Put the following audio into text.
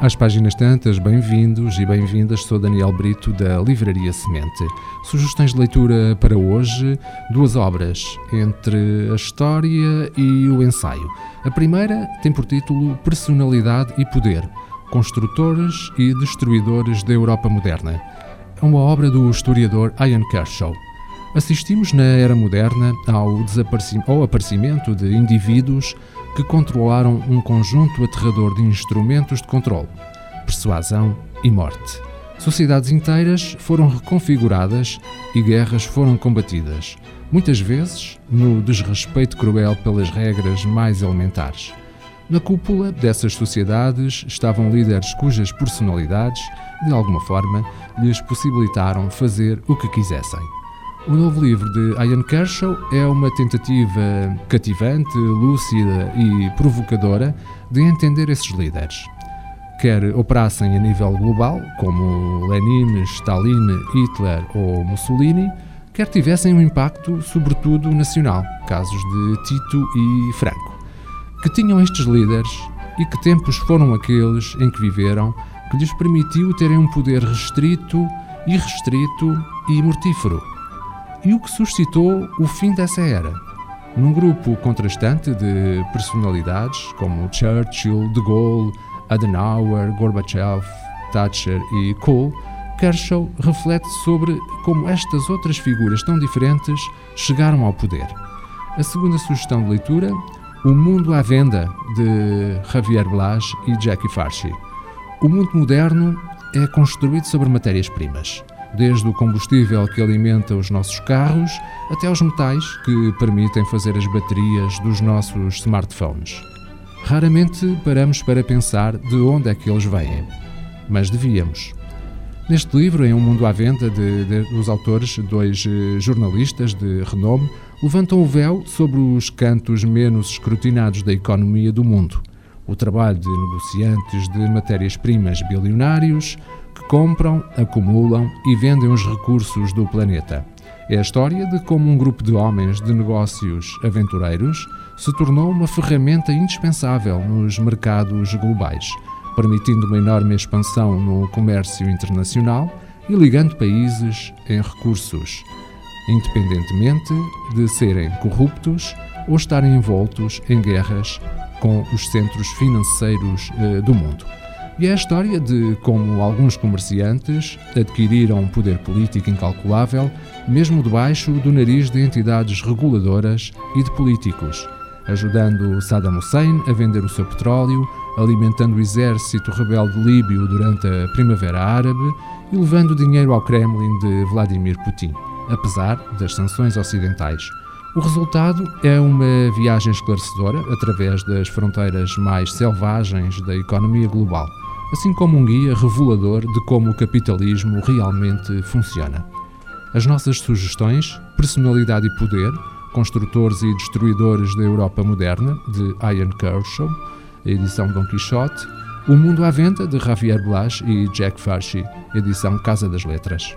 Às páginas tantas, bem-vindos e bem-vindas. Sou Daniel Brito da Livraria Semente. Sugestões de leitura para hoje: duas obras, entre a história e o ensaio. A primeira tem por título Personalidade e Poder: Construtores e Destruidores da Europa Moderna. É uma obra do historiador Ian Kershaw. Assistimos na era moderna ao, ao aparecimento de indivíduos que controlaram um conjunto aterrador de instrumentos de controle, persuasão e morte. Sociedades inteiras foram reconfiguradas e guerras foram combatidas, muitas vezes no desrespeito cruel pelas regras mais elementares. Na cúpula dessas sociedades estavam líderes cujas personalidades, de alguma forma, lhes possibilitaram fazer o que quisessem. O novo livro de Ian Kershaw é uma tentativa cativante, lúcida e provocadora de entender esses líderes. Quer operassem a nível global, como Lenin, Stalin, Hitler ou Mussolini, quer tivessem um impacto sobretudo nacional, casos de Tito e Franco. Que tinham estes líderes e que tempos foram aqueles em que viveram que lhes permitiu terem um poder restrito, irrestrito e mortífero e o que suscitou o fim dessa era. Num grupo contrastante de personalidades como Churchill, De Gaulle, Adenauer, Gorbachev, Thatcher e Kohl, Kershaw reflete sobre como estas outras figuras tão diferentes chegaram ao poder. A segunda sugestão de leitura, O Mundo à Venda, de Javier Blas e Jackie Farshi. O mundo moderno é construído sobre matérias-primas desde o combustível que alimenta os nossos carros até aos metais que permitem fazer as baterias dos nossos smartphones. Raramente paramos para pensar de onde é que eles vêm, mas devíamos. Neste livro, em Um Mundo à Venda, de, de, dos autores, dois eh, jornalistas de renome, levantam o véu sobre os cantos menos escrutinados da economia do mundo. O trabalho de negociantes de matérias-primas bilionários, compram, acumulam e vendem os recursos do planeta. É a história de como um grupo de homens de negócios aventureiros se tornou uma ferramenta indispensável nos mercados globais, permitindo uma enorme expansão no comércio internacional e ligando países em recursos, independentemente de serem corruptos ou estarem envoltos em guerras com os centros financeiros eh, do mundo. E é a história de como alguns comerciantes adquiriram um poder político incalculável, mesmo debaixo do nariz de entidades reguladoras e de políticos, ajudando Saddam Hussein a vender o seu petróleo, alimentando o exército rebelde líbio durante a Primavera Árabe e levando dinheiro ao Kremlin de Vladimir Putin, apesar das sanções ocidentais. O resultado é uma viagem esclarecedora através das fronteiras mais selvagens da economia global assim como um guia revelador de como o capitalismo realmente funciona. As nossas sugestões, Personalidade e Poder, Construtores e Destruidores da Europa Moderna, de Ian Kershaw, edição Dom Quixote, O Mundo à Venda, de Javier Blas e Jack Farshi, edição Casa das Letras.